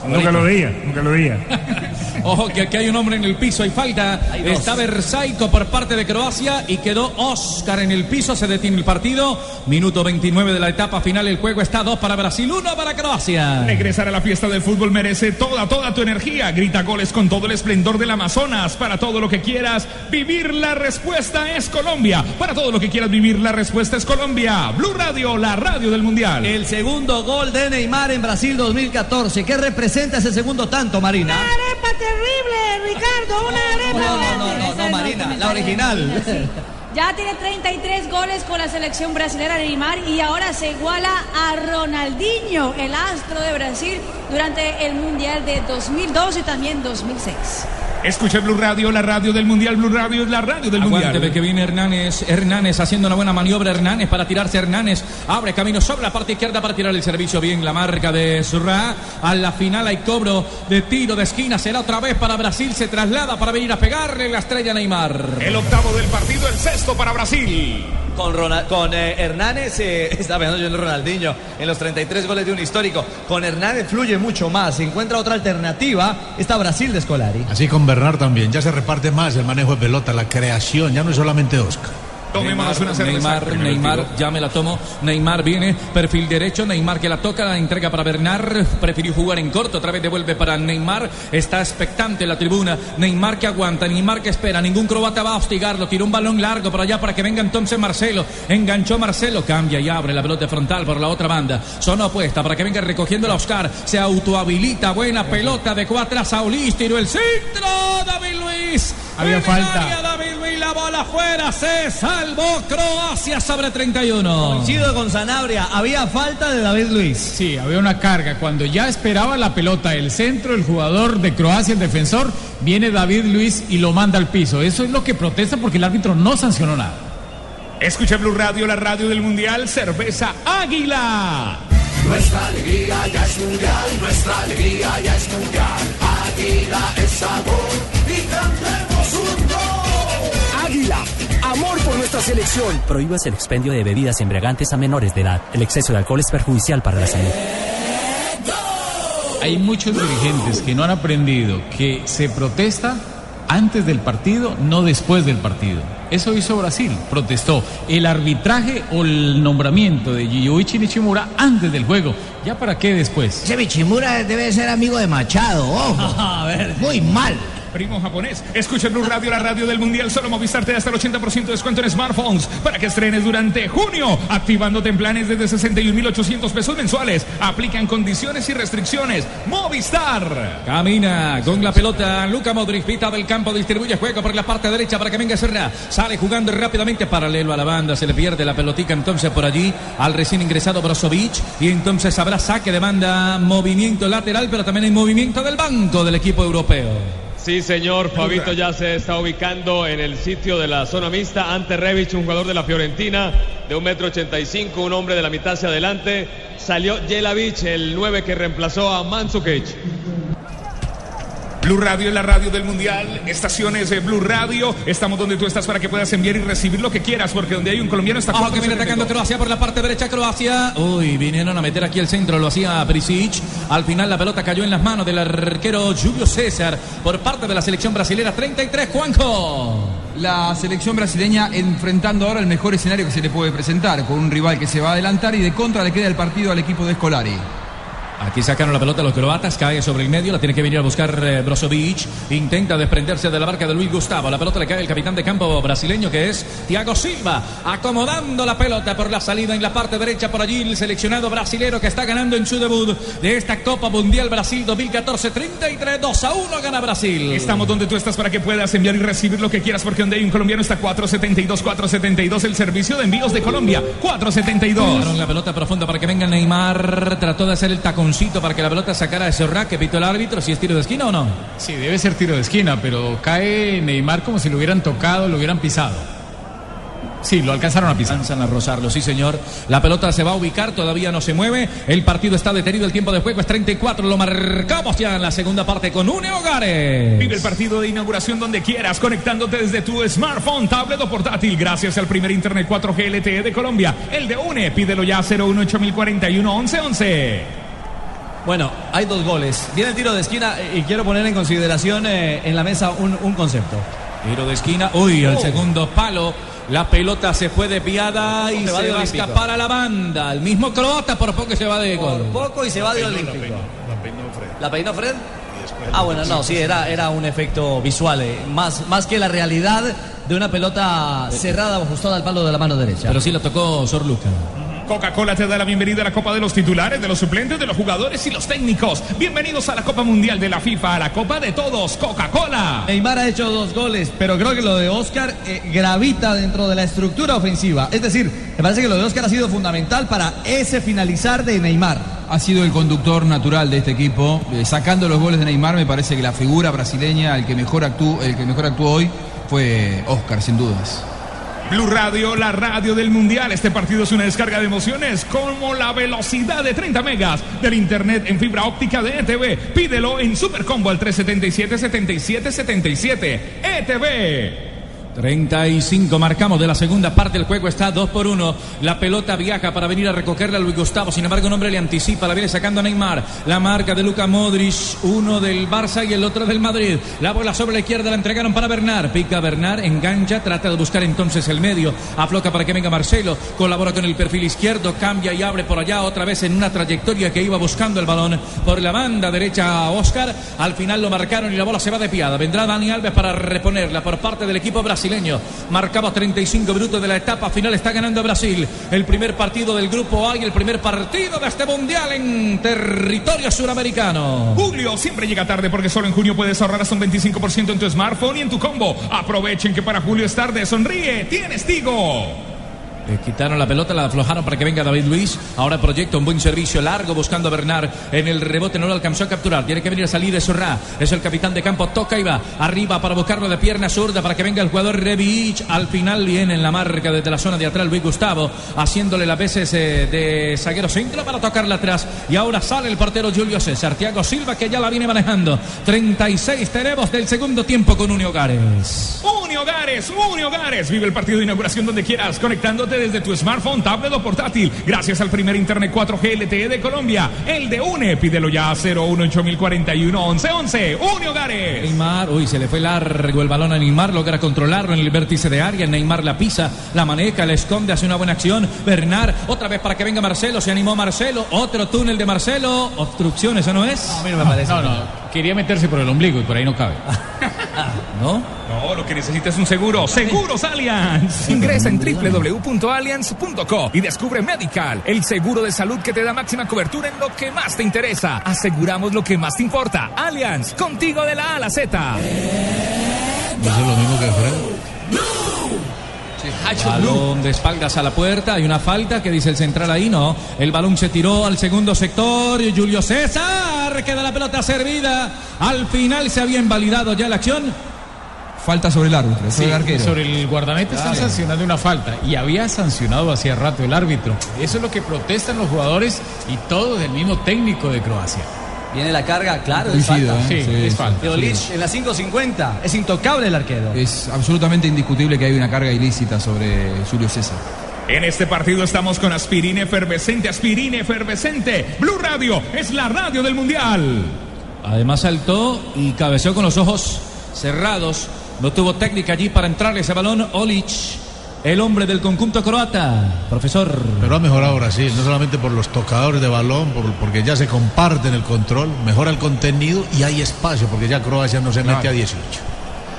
Nunca lo veía, nunca lo veía. Ojo que aquí hay un hombre en el piso, hay falta. Hay. Está Versaico por parte de Croacia y quedó Oscar en el piso. Se detiene el partido. Minuto 29 de la etapa final. El juego está 2 para Brasil, 1 para Croacia. Regresar a la fiesta del fútbol merece toda, toda tu energía. Grita goles con todo el esplendor del Amazonas. Para todo lo que quieras vivir, la respuesta es Colombia. Para todo lo que quieras vivir, la respuesta es Colombia. Blue Radio, la radio del Mundial. El segundo gol de Neymar en Brasil 2014. ¿Qué representa ese segundo tanto, Marina? arepa una arepa. No, no, no, no, no, Marina, la original. Ya tiene 33 goles con la selección brasilera Neymar y ahora se iguala a Ronaldinho, el astro de Brasil, durante el Mundial de 2002 y también 2006. Escucha Blue Radio, la radio del Mundial. Blue Radio es la radio del Mundial. ve que viene Hernández. Hernández haciendo una buena maniobra. Hernández para tirarse. Hernández abre camino sobre la parte izquierda para tirar el servicio. Bien, la marca de Surra. A la final hay cobro de tiro de esquina. Será otra vez para Brasil. Se traslada para venir a pegarle la estrella a Neymar. El octavo del partido, el sexto para Brasil. Con, Ronald, con eh, Hernández, eh, está pensando yo en Ronaldinho, en los 33 goles de un histórico. Con Hernández fluye mucho más. Se encuentra otra alternativa. Está Brasil de Scolari. Así con Bernard también, ya se reparte más el manejo de pelota, la creación, ya no es solamente Oscar. Tomémonos una cerveza. Neymar, Neymar, ya me la tomo. Neymar viene, perfil derecho. Neymar que la toca, la entrega para Bernard. Prefirió jugar en corto, otra vez devuelve para Neymar. Está expectante la tribuna. Neymar que aguanta, Neymar que espera. Ningún croata va a hostigarlo. Tiró un balón largo por allá para que venga entonces Marcelo. Enganchó Marcelo, cambia y abre la pelota frontal por la otra banda. Zona opuesta para que venga recogiendo la Oscar. Se autohabilita. Buena pelota de cuatro a Saulís. Tiró el centro. David Luis. Había falta. David Luis, la bola afuera. Se salvó Croacia sobre 31. Coincido con Sanabria. Había falta de David Luis. Sí, había una carga. Cuando ya esperaba la pelota el centro, el jugador de Croacia, el defensor, viene David Luis y lo manda al piso. Eso es lo que protesta porque el árbitro no sancionó nada. Escucha Blue Radio, la radio del Mundial. Cerveza Águila. Nuestra alegría ya es mundial, nuestra alegría ya es mundial. Águila es sabor nuestra selección. Prohíbas el expendio de bebidas embriagantes a menores de edad. El exceso de alcohol es perjudicial para la salud. Hay muchos dirigentes que no han aprendido que se protesta antes del partido, no después del partido. Eso hizo Brasil, protestó el arbitraje o el nombramiento de Yoichi Nishimura antes del juego. ¿Ya para qué después? Ese Michimura debe ser amigo de Machado, ojo. A ver. Muy mal. Primo japonés. Escucha Blue Radio, la radio del Mundial. Solo Movistar te da hasta el 80% de descuento en smartphones para que estrenes durante junio. Activándote en planes desde 61,800 pesos mensuales. Aplican condiciones y restricciones. Movistar. Camina con la pelota. Luca Modric, pita del campo, distribuye juego por la parte derecha para que venga Serra. Sale jugando rápidamente paralelo a la banda. Se le pierde la pelotica entonces por allí al recién ingresado Brozovic. Y entonces habrá saque de banda, movimiento lateral, pero también hay movimiento del banco del equipo europeo. Sí, señor. Fabito ya se está ubicando en el sitio de la zona mixta. Ante Revich, un jugador de la Fiorentina de un metro ochenta y cinco, un hombre de la mitad hacia adelante. Salió Jelavic, el 9 que reemplazó a Mandzukic. Blue Radio es la radio del Mundial. Estaciones de Blue Radio. Estamos donde tú estás para que puedas enviar y recibir lo que quieras, porque donde hay un colombiano está Ojo que viene atacando Croacia por la parte derecha, Croacia. Uy, vinieron a meter aquí el centro, lo hacía Prisic. Al final la pelota cayó en las manos del arquero Julio César por parte de la selección brasilera. 33, Juanjo. La selección brasileña enfrentando ahora el mejor escenario que se le puede presentar, con un rival que se va a adelantar y de contra le queda el partido al equipo de Scolari. Aquí sacaron la pelota los croatas, cae sobre el medio, la tiene que venir a buscar eh, Brozovic, intenta desprenderse de la barca de Luis Gustavo, la pelota le cae al capitán de campo brasileño que es Thiago Silva, acomodando la pelota por la salida en la parte derecha, por allí el seleccionado brasilero que está ganando en su debut de esta Copa Mundial Brasil 2014, 33, 2 a 1 gana Brasil. Estamos donde tú estás para que puedas enviar y recibir lo que quieras, porque donde hay un colombiano está 472, 472, el servicio de envíos de Colombia, 472. Tomaron la pelota profunda para que venga Neymar, trató de hacer el taconcito para que la pelota sacara de Serra, que pitó el árbitro, si es tiro de esquina o no. Sí, debe ser tiro de esquina, pero cae Neymar como si lo hubieran tocado, lo hubieran pisado. Sí, lo alcanzaron a pisar. Alcanzan a rozarlo, sí señor. La pelota se va a ubicar, todavía no se mueve. El partido está detenido, el tiempo de juego es 34. Lo marcamos ya en la segunda parte con Une Hogares. Vive el partido de inauguración donde quieras, conectándote desde tu smartphone, tablet o portátil, gracias al primer internet 4G LTE de Colombia, el de UNE. Pídelo ya 018 1111. Bueno, hay dos goles. Viene el tiro de esquina eh, y quiero poner en consideración eh, en la mesa un, un concepto. Tiro de esquina. Uy, al Oh. segundo palo. La pelota se fue desviada y Se va a escapar a la banda. El mismo croata por poco se va de Por gol. poco y se va de olímpico. ¿La peinó Fred? Ah, bueno, no, sí, era, era un efecto visual, eh, más, más que la realidad de una pelota cerrada o ajustada al palo de la mano derecha. Pero sí lo tocó Sor Luca. Coca-Cola te da la bienvenida a la Copa de los titulares, de los suplentes, de los jugadores y los técnicos. Bienvenidos a la Copa Mundial de la FIFA, a la Copa de todos, Coca-Cola. Neymar ha hecho dos goles, pero creo que lo de Oscar eh, gravita dentro de la estructura ofensiva. Es decir, me parece que lo de Oscar ha sido fundamental para ese finalizar de Neymar. Ha sido el conductor natural de este equipo. Eh, sacando los goles de Neymar, me parece que la figura brasileña, el que mejor actuó, el que mejor actuó hoy, fue Oscar, sin dudas. Blue Radio, la radio del Mundial. Este partido es una descarga de emociones como la velocidad de 30 megas del internet en fibra óptica de ETV. Pídelo en Supercombo al 377-7777. ETV. 35 marcamos de la segunda parte. El juego está 2 por 1. La pelota viaja para venir a recogerla a Luis Gustavo. Sin embargo, un hombre le anticipa. La viene sacando a Neymar. La marca de Luca Modric. Uno del Barça y el otro del Madrid. La bola sobre la izquierda la entregaron para Bernard. Pica Bernard, engancha. Trata de buscar entonces el medio. Afloca para que venga Marcelo. Colabora con el perfil izquierdo. Cambia y abre por allá otra vez en una trayectoria que iba buscando el balón por la banda derecha a Oscar. Al final lo marcaron y la bola se va de piada. Vendrá Dani Alves para reponerla por parte del equipo brasileño. Marcaba 35 minutos de la etapa final. Está ganando Brasil. El primer partido del grupo A y el primer partido de este mundial en territorio suramericano. Julio siempre llega tarde porque solo en junio puedes ahorrar hasta un 25% en tu smartphone y en tu combo. Aprovechen que para Julio es tarde. Sonríe, tienes Tigo. Le quitaron la pelota, la aflojaron para que venga David Luis. Ahora proyecta un buen servicio largo buscando a Bernard. En el rebote no lo alcanzó a capturar. Tiene que venir a salir de Sorra. Es el capitán de campo. Toca y va arriba para buscarlo de pierna zurda para que venga el jugador Revich. Al final viene en la marca desde la zona de atrás Luis Gustavo. Haciéndole las veces eh, de zaguero centro para tocarla atrás. Y ahora sale el portero Julio César. Thiago Silva que ya la viene manejando. 36 tenemos del segundo tiempo con Uni Hogares. Uni Hogares, Uni Hogares. Vive el partido de inauguración donde quieras, conectándote desde tu smartphone, tablet o portátil. Gracias al primer internet 4G LTE de Colombia, el de UNE. Pídelo ya a 01841 1111. Uni Hogares. Neymar, uy, se le fue largo el balón a Neymar, logra controlarlo en el vértice de área. Neymar la pisa, la maneja, la esconde, hace una buena acción. Bernard, otra vez para que venga Marcelo, se animó Marcelo, otro túnel de Marcelo. Obstrucción, ¿eso no es? A mí no me parece. No, no, quería meterse por el ombligo y por ahí no cabe. ¿No? No, lo que necesitas es un seguro. Seguros Allianz. Ingresa en www.allianz.co y descubre Medical, el seguro de salud que te da máxima cobertura en lo que más te interesa. Aseguramos lo que más te importa. Allianz, contigo de la A a la Z. Eso es lo mismo que Fred. Balón de espaldas a la puerta, hay una falta que dice el central ahí, no. El balón se tiró al segundo sector y Julio César queda la pelota servida. Al final se había invalidado ya la acción. Falta sobre el árbitro, sobre Sí, el arquero. sobre el guardameta están sancionando una falta y había sancionado hacía rato el árbitro. Eso es lo que protestan los jugadores y todos el mismo técnico de Croacia. Viene la carga, claro, es falta. ¿eh? Sí, es falta. Teolic en la 5.50. Es intocable el arquero. Es absolutamente indiscutible que hay una carga ilícita sobre Julio César. En este partido estamos con aspirina efervescente, aspirina efervescente. Blue Radio es la radio del mundial. Además saltó y cabeceó con los ojos cerrados. No tuvo técnica allí para entrar ese balón. Olic, el hombre del conjunto croata. Profesor. Pero ha mejorado Brasil, no solamente por los tocadores de balón, por- porque ya se comparten el control, mejora el contenido y hay espacio, porque ya Croacia no se mete a 18.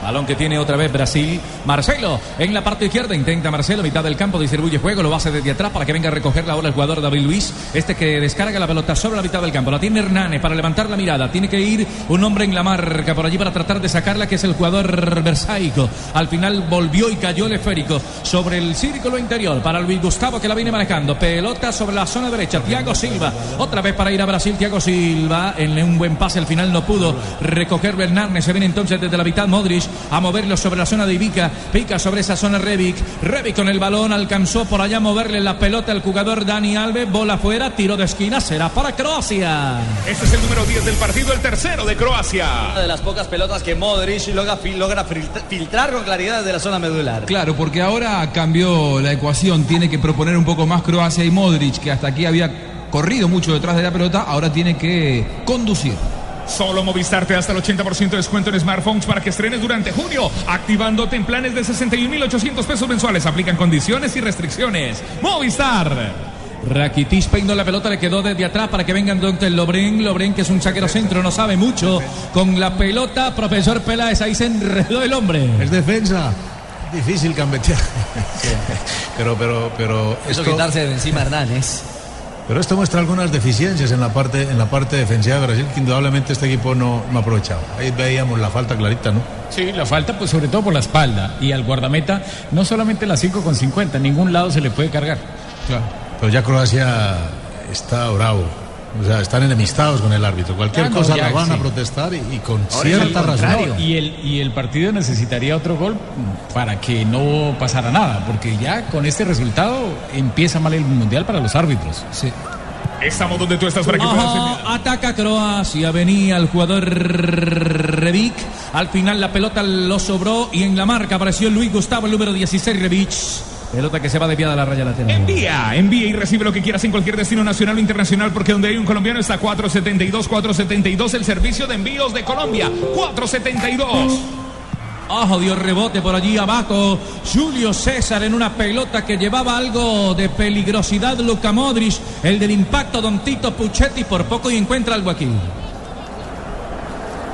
Balón que tiene otra vez Brasil. Marcelo en la parte izquierda. Intenta Marcelo, mitad del campo, distribuye juego. Lo hace desde atrás para que venga a recogerla ahora el jugador David Luis. Este que descarga la pelota sobre la mitad del campo. La tiene Hernández para levantar la mirada. Tiene que ir un hombre en la marca por allí para tratar de sacarla, que es el jugador Versaico. Al final volvió y cayó el esférico sobre el círculo interior para Luis Gustavo que la viene manejando. Pelota sobre la zona derecha. Thiago Silva. Otra vez para ir a Brasil. Thiago Silva en un buen pase. Al final no pudo recoger Hernández. Se viene entonces desde la mitad Modric a moverlo sobre la zona de Ivica. Pica sobre esa zona Revic. Revic con el balón alcanzó por allá a moverle la pelota al jugador Dani Alves. Bola fuera, tiro de esquina. Será para Croacia. Este es el número 10 del partido, el tercero de Croacia. Una de las pocas pelotas que Modric logra, logra filtra- filtrar con claridad desde la zona medular. Claro, porque ahora cambió la ecuación, tiene que proponer un poco más Croacia y Modric, que hasta aquí había corrido mucho detrás de la pelota, ahora tiene que conducir. Solo Movistar te da hasta el 80% de descuento en smartphones para que estrenes durante junio, activándote en planes de 61.800 pesos mensuales. Aplican condiciones y restricciones. Movistar. Rakitic peinó la pelota, le quedó desde atrás para que vengan donde Lobren. Lobren, que es un saquero centro, no sabe mucho. Con la pelota, profesor Peláez, ahí se enredó el hombre. Es defensa. Difícil cambetear. pero, pero, pero. Eso quitarse de encima Hernández. Pero esto muestra algunas deficiencias en la parte, en la parte defensiva de Brasil que indudablemente este equipo no, no ha aprovechado. Ahí veíamos la falta clarita, ¿no? Sí, la falta pues sobre todo por la espalda y al guardameta no solamente la 5 con 50, en ningún lado se le puede cargar. Claro. Pero ya Croacia está bravo. O sea, están enemistados con el árbitro. Cualquier Ah, no, cosa ya, la van a sí. protestar y, y con Ahora cierta razón. contrario. Y el, y el partido necesitaría otro gol para que no pasara nada, porque ya con este resultado empieza mal el mundial para los árbitros. Sí. Estamos donde tú estás para que Ojo, ataca Croacia, venía el jugador Rebic. Al final la pelota lo sobró y en la marca apareció Luis Gustavo, el número 16, Rebic. Pelota que se va desviada a la raya lateral. Envía, envía y recibe lo que quieras en cualquier destino nacional o internacional, porque donde hay un colombiano está 472, 472, el servicio de envíos de Colombia. 472. Ojo, dio rebote por allí abajo. Julio César en una pelota que llevaba algo de peligrosidad. Luca Modric, el del impacto, Don Tito Puchetti, por poco y encuentra algo aquí.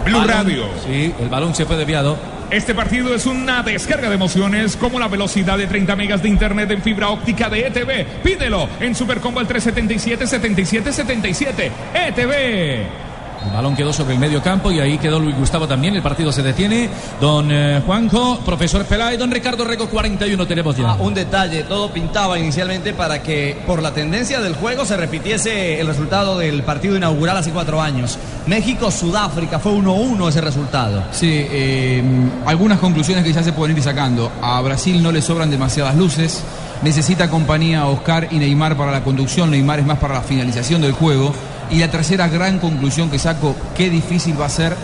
Blue Balón. Radio. Sí, el balón se fue desviado. Este partido es una descarga de emociones como la velocidad de 30 megas de internet en fibra óptica de ETV. Pídelo en Supercombo al 377 77 77. ETV. El balón quedó sobre el medio campo y ahí quedó Luis Gustavo también. El partido se detiene. Don eh, Juanjo, profesor Peláez, don Ricardo Rego, 41 tenemos ya. Ah, un detalle, todo pintaba inicialmente para que por la tendencia del juego se repitiese el resultado del partido inaugural hace cuatro años. México-Sudáfrica fue 1-1 ese resultado. Sí, eh, algunas conclusiones que ya se pueden ir sacando. A Brasil no le sobran demasiadas luces. Necesita compañía Oscar y Neymar para la conducción. Neymar es más para la finalización del juego. Y la tercera gran conclusión que saco, qué difícil va a ser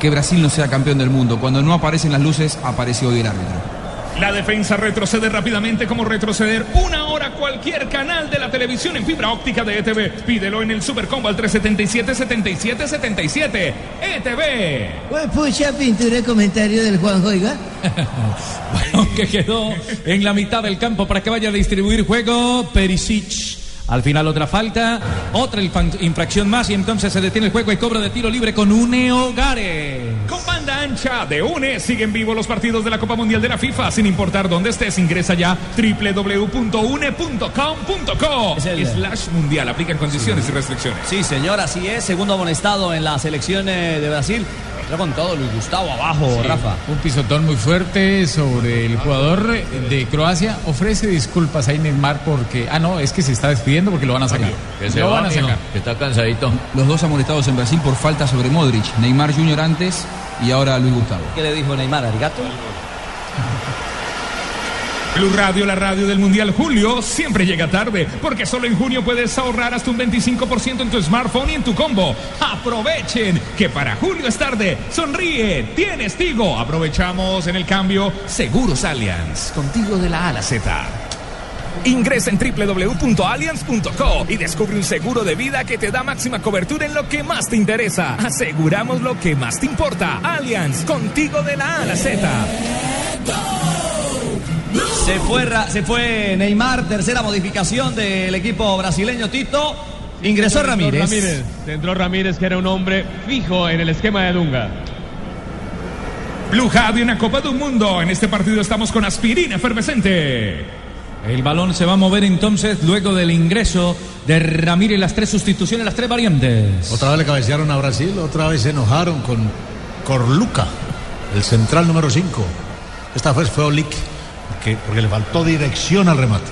que Brasil no sea campeón del mundo. Cuando no aparecen las luces, apareció hoy el árbitro. La defensa retrocede rápidamente como retroceder una hora cualquier canal de la televisión en fibra óptica de ETV. Pídelo en el Supercombo al 377 77 77. ETV. Pues pucha, pintura y comentario del Juan Oiga. Balón que quedó en la mitad del campo para que vaya a distribuir juego Perisic. Al final otra falta, otra infracción más y entonces se detiene el juego y cobro de tiro libre con Uneo Gare. Con banda ancha de UNE siguen vivos los partidos de la Copa Mundial de la FIFA. Sin importar dónde estés, ingresa ya www.une.com.co slash mundial. Aplican condiciones y restricciones. Sí, señor, así es. Segundo amonestado en la selección eh, de Brasil. Entró con todo Luis Gustavo abajo, Sí, Rafa. Un pisotón muy fuerte sobre el jugador de Croacia. Ofrece disculpas a Neymar porque. Ah, no, es que se está despidiendo porque lo van a sacar. lo van a sacar. está cansadito. Los dos amonestados en Brasil por falta sobre Modric. Neymar Jr. antes y ahora Luis Gustavo. ¿Qué le dijo Neymar, Arigato? Blue Radio, la radio del Mundial Julio, siempre llega tarde, porque solo en junio puedes ahorrar hasta un 25% en tu smartphone y en tu combo. Aprovechen, que para julio es tarde. Sonríe, tienes Tigo. Aprovechamos en el cambio Seguros Allianz, contigo de la A a la Z. Ingresa en www.allianz.co y descubre un seguro de vida que te da máxima cobertura en lo que más te interesa. Aseguramos lo que más te importa. Allianz, contigo de la A a la Z. Se fue, se fue Neymar, tercera modificación del equipo brasileño Tito. Ingresó Ramírez. Ramírez. Entró Ramírez, que era un hombre fijo en el esquema de Dunga. Blue de una Copa del Mundo. En este partido estamos con aspirina efervescente. El balón se va a mover entonces luego del ingreso de Ramírez, las tres sustituciones, las tres variantes. Otra vez le cabecearon a Brasil, otra vez se enojaron con Corluca, el central número 5. Esta vez fue Olic, porque, le faltó dirección al remate.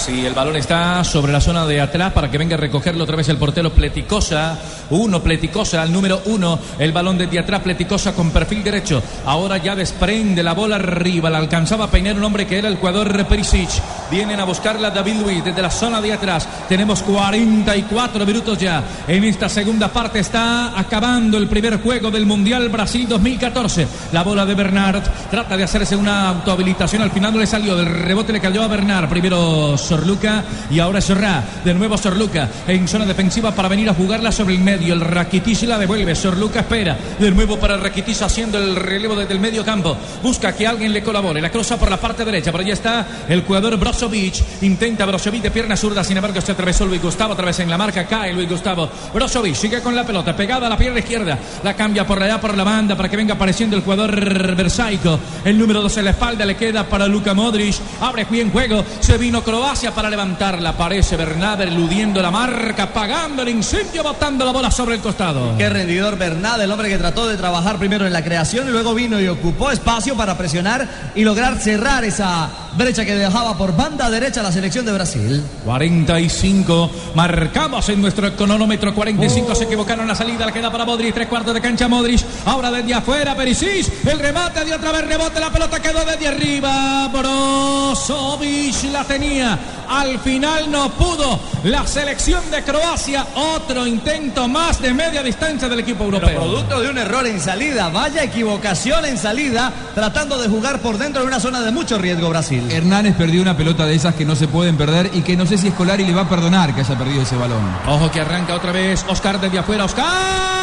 Sí, el balón está sobre la zona de atrás para que venga a recogerlo otra vez el portero Pleticosa. Uno, Pleticosa al número uno. El balón desde atrás, Pleticosa con perfil derecho. Ahora ya desprende la bola arriba. La alcanzaba a peinar un hombre que era el jugador Perisic. Vienen a buscarla David Luiz desde la zona de atrás. Tenemos 44 minutos ya. En esta segunda parte está acabando el primer juego del Mundial Brasil 2014. La bola de Bernard trata de hacerse una autohabilitación. Al final no le salió. Del rebote le cayó a Bernard. Primero Sorluca y ahora Sorrá. De nuevo Sorluca en zona defensiva para venir a jugarla sobre el medio. El Rakitic la devuelve. Sorluca espera. De nuevo para Rakitic haciendo el relevo desde el medio campo. Busca que alguien le colabore. La cruza por la parte derecha. Por allá está el jugador Brozovic. Intenta Brozovic de pierna zurda. Sin embargo, se atravesó Luis Gustavo. Otra vez en la marca cae Luis Gustavo. Brozovic sigue con la pelota pegada a la pierna izquierda. La cambia por allá por la banda para que venga apareciendo el jugador Versaico. El número 2 en la espalda le queda para Luka Modric. Abre bien juego. Se vino Croacia para levantarla. Aparece Bernabé eludiendo la marca, apagando el incendio, botando la bola sobre el costado. Qué rendidor Bernat, el hombre que trató de trabajar primero en la creación y luego vino y ocupó espacio para presionar y lograr cerrar esa brecha que dejaba por banda derecha la selección de Brasil. 45, marcamos en nuestro cronómetro 45, se equivocaron la salida, la queda para Modric, tres cuartos de cancha Modric, ahora desde afuera Perisic, el remate de otra vez rebote, la pelota quedó desde arriba, Brozovic la tenía, al final no pudo la selección de Croacia, otro intento más de media distancia del equipo Pero europeo. producto de un error en salida, vaya equivocación en salida, tratando de jugar por dentro de una zona de mucho riesgo Brasil. Hernández perdió una pelota de esas que no se pueden perder y que no sé si Escolari le va a perdonar que haya perdido ese balón. Ojo que arranca otra vez Oscar desde afuera, Oscar.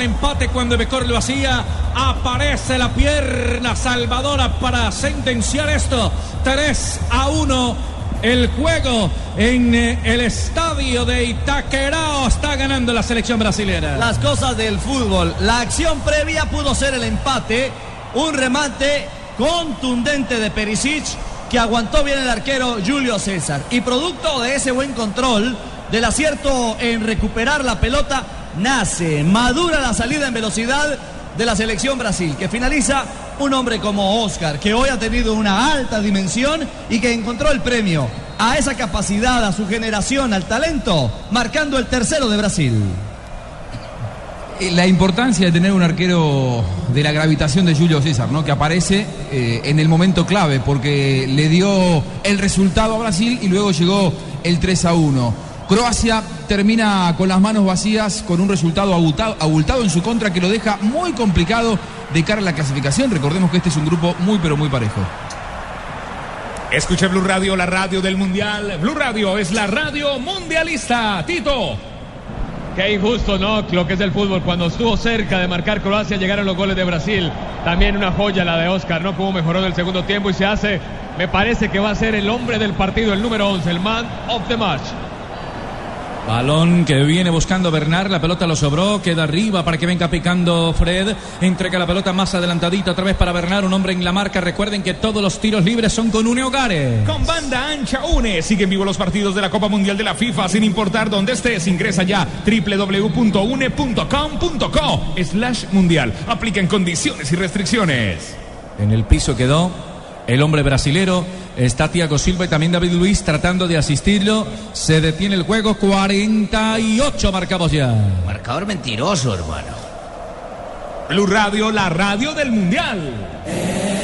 El empate, cuando mejor lo hacía. Aparece la pierna salvadora para sentenciar esto. 3 a 1. El juego en eh, el estadio de Itaquerao está ganando la selección brasilera. Las cosas del fútbol. La acción previa pudo ser el empate. Un remate contundente de Perisic que aguantó bien el arquero Julio César. Y producto de ese buen control, del acierto en recuperar la pelota, nace, madura la salida en velocidad de la selección Brasil, que finaliza un hombre como Oscar, que hoy ha tenido una alta dimensión y que encontró el premio a esa capacidad, a su generación, al talento, marcando el tercero de Brasil. Eh, La importancia de tener un arquero de la gravitación de Julio César, ¿no? Que aparece eh, en el momento clave, porque le dio el resultado a Brasil y luego llegó el 3 a 1. Croacia termina con las manos vacías, con un resultado abultado, abultado en su contra que lo deja muy complicado de cara a la clasificación. Recordemos que este es un grupo muy pero muy parejo. Escuche Blue Radio, la radio del Mundial. Blue Radio es la radio mundialista. Tito. Qué injusto, ¿no? Lo que es el fútbol. Cuando estuvo cerca de marcar Croacia, llegaron los goles de Brasil. También una joya la de Oscar, ¿no? Cómo mejoró en el segundo tiempo y se hace, me parece que va a ser el hombre del partido, el número 11, el man of the match. Balón que viene buscando Bernard, la pelota lo sobró, queda arriba para que venga picando Fred, entrega la pelota más adelantadita otra vez para Bernard, un hombre en la marca, recuerden que todos los tiros libres son con Une Hogares. Con banda ancha une. Siguen vivo los partidos de la Copa Mundial de la FIFA sin importar dónde estés. Ingresa ya www.une.com.co slash mundial. Aplican condiciones y restricciones. En el piso quedó el hombre brasilero, está Thiago Silva y también David Luis tratando de asistirlo. Se detiene el juego, 48 marcamos ya. Marcador mentiroso, hermano. Blue Radio, la radio del Mundial.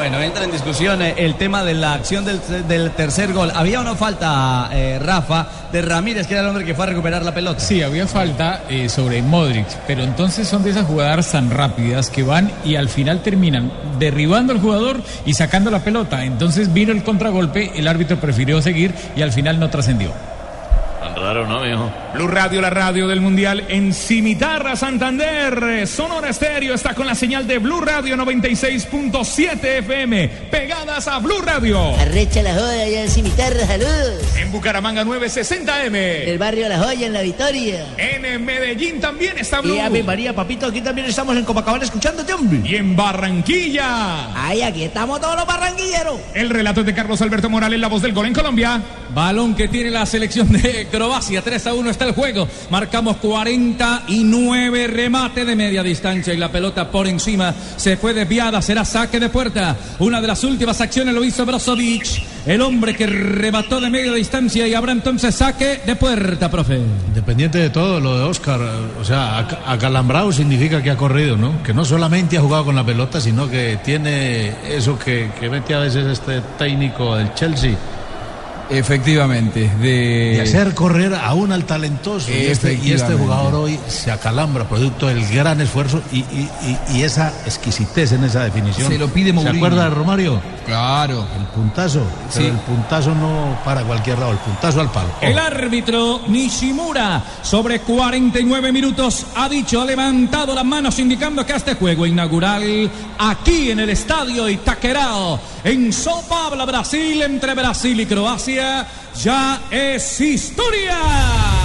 Bueno, entra en discusión eh, el tema de la acción del, tercer gol. ¿Había o no falta, eh, Rafa, de Ramírez, que era el hombre que fue a recuperar la pelota? Sí, había falta eh, sobre Modric, pero entonces son de esas jugadas tan rápidas que van y al final terminan derribando al jugador y sacando la pelota. Entonces vino el contragolpe, el árbitro prefirió seguir y al final no trascendió. Raro, ¿no, mijo? Blue Radio, la radio del Mundial en Cimitarra, Santander. Sonora Estéreo está con la señal de Blue Radio 96.7 FM. Pegadas a Blue Radio. Arrecha la joya allá en Cimitarra, saludos. En Bucaramanga 960M. El barrio La Joya en La Victoria. En Medellín también está Blue. Y Ave María, papito, aquí también estamos en Copacabana escuchándote, hombre. Y en Barranquilla. Ay, aquí estamos todos los barranquilleros. El relato es de Carlos Alberto Morales, la voz del gol en Colombia. Balón que tiene la selección de Croacia. 3 a 1 está el juego. Marcamos 49 remate de media distancia y la pelota por encima se fue desviada. Será saque de puerta. Una de las últimas acciones lo hizo Brozovic, el hombre que remató de media distancia y habrá entonces saque de puerta, profe. Independiente de todo, lo de Oscar, o sea, ac- acalambrado significa que ha corrido, ¿no? Que no solamente ha jugado con la pelota, sino que tiene eso que, que mete a veces este técnico del Chelsea. Efectivamente, de... De hacer correr aún al talentoso. Y este, y este jugador hoy se acalambra, producto del gran esfuerzo y, y- y- y esa exquisitez en esa definición. Se lo pide Mourinho. ¿Se acuerda de Romario? Claro. El puntazo. Pero Sí. el puntazo no para cualquier lado, el puntazo al palo. El árbitro Nishimura, sobre 49 minutos, ha dicho, ha levantado las manos indicando que este juego inaugural aquí en el estadio Itaquerao, en São Paulo, Brasil, entre Brasil y Croacia, ya es historia.